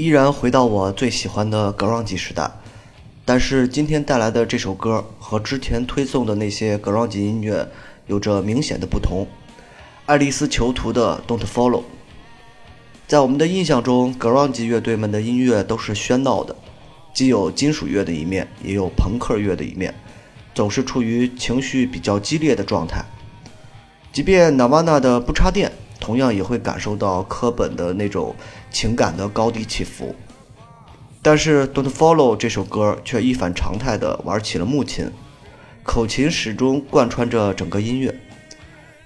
依然回到我最喜欢的 grunge 时代，但是今天带来的这首歌和之前推送的那些 grunge 音乐有着明显的不同。爱丽丝囚徒的 Don't Follow，在我们的印象中，grunge 乐队们的音乐都是喧闹的，既有金属乐的一面，也有朋克乐的一面，总是处于情绪比较激烈的状态。即便 Nirvana 的不插电。同样也会感受到科本的那种情感的高低起伏，但是《Don't Follow》这首歌却一反常态地玩起了木琴，口琴始终贯穿着整个音乐，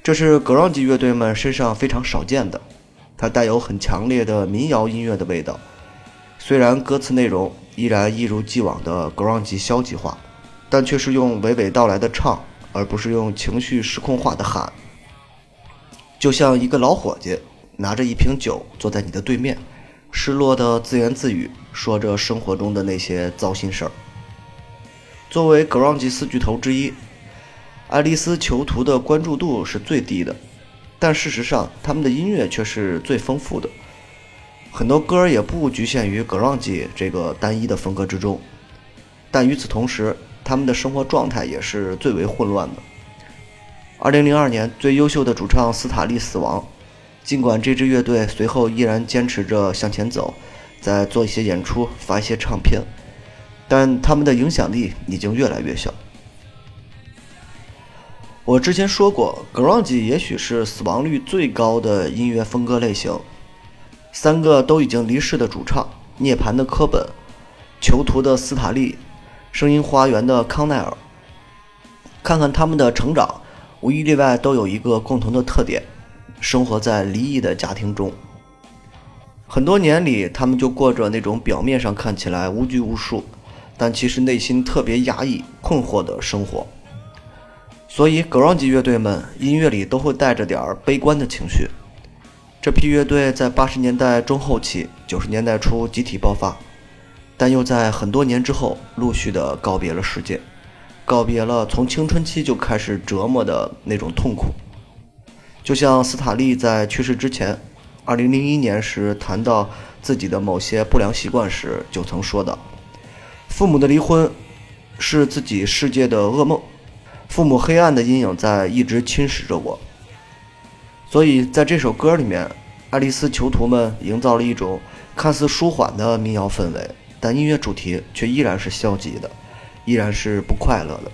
这是 grunge 乐队们身上非常少见的。它带有很强烈的民谣音乐的味道，虽然歌词内容依然一如既往的 grunge 消极化，但却是用娓娓道来的唱，而不是用情绪失控化的喊。就像一个老伙计拿着一瓶酒坐在你的对面，失落的自言自语，说着生活中的那些糟心事儿。作为 grunge 四巨头之一，爱丽丝囚徒的关注度是最低的，但事实上他们的音乐却是最丰富的，很多歌也不局限于 grunge 这个单一的风格之中。但与此同时，他们的生活状态也是最为混乱的。二零零二年，最优秀的主唱斯塔利死亡。尽管这支乐队随后依然坚持着向前走，在做一些演出、发一些唱片，但他们的影响力已经越来越小。我之前说过，grunge 也许是死亡率最高的音乐风格类型。三个都已经离世的主唱：涅槃的科本、囚徒的斯塔利、声音花园的康奈尔。看看他们的成长。无一例外都有一个共同的特点：生活在离异的家庭中。很多年里，他们就过着那种表面上看起来无拘无束，但其实内心特别压抑、困惑的生活。所以，grunge 乐队们音乐里都会带着点儿悲观的情绪。这批乐队在八十年代中后期、九十年代初集体爆发，但又在很多年之后陆续的告别了世界。告别了从青春期就开始折磨的那种痛苦，就像斯塔利在去世之前，2001年时谈到自己的某些不良习惯时，就曾说道：“父母的离婚是自己世界的噩梦，父母黑暗的阴影在一直侵蚀着我。”所以在这首歌里面，爱丽丝囚徒们营造了一种看似舒缓的民谣氛围，但音乐主题却依然是消极的。依然是不快乐的。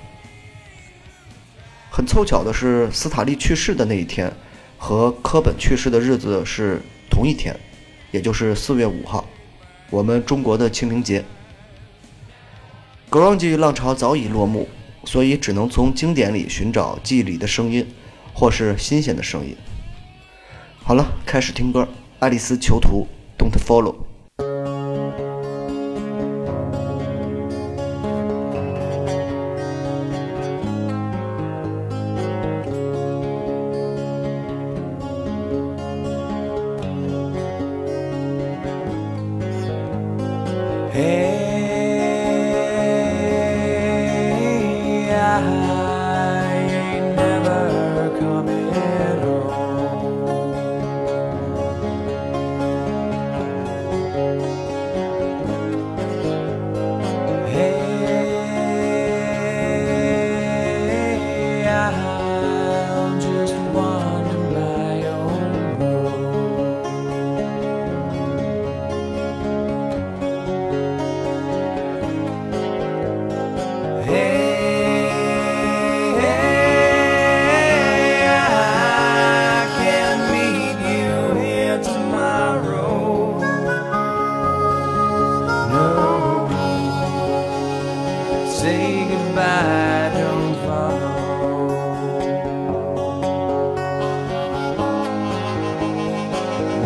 很凑巧的是，斯塔利去世的那一天，和科本去世的日子是同一天，也就是四月五号，我们中国的清明节。grunge 浪潮早已落幕，所以只能从经典里寻找记忆里的声音，或是新鲜的声音。好了，开始听歌，《爱丽丝囚徒》，Don't Follow。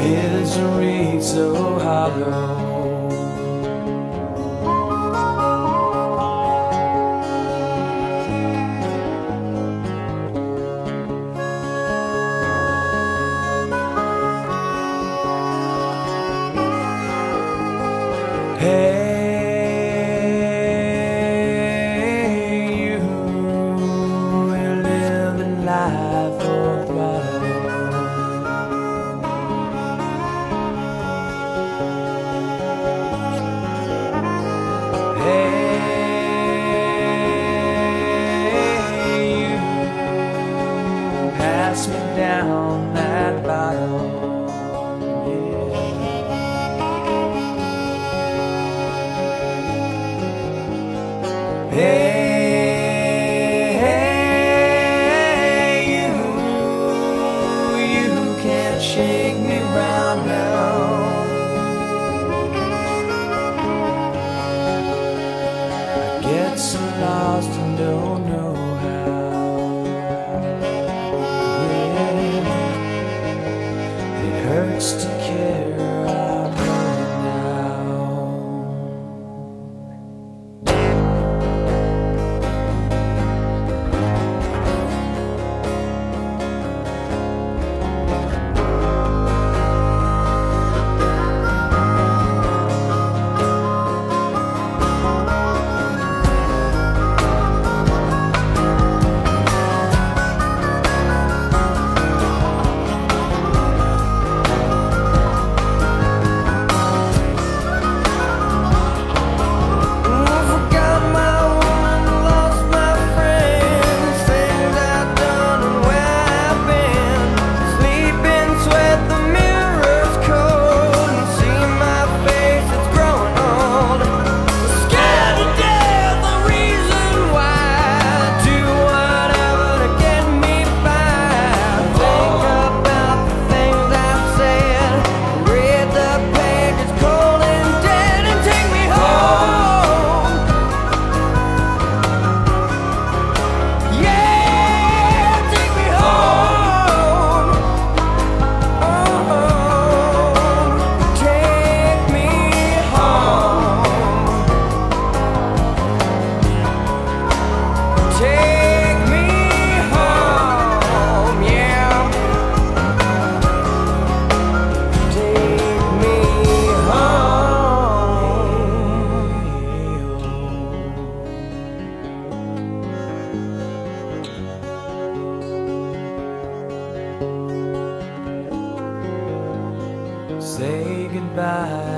is so hollow. cast me down that bottle. side.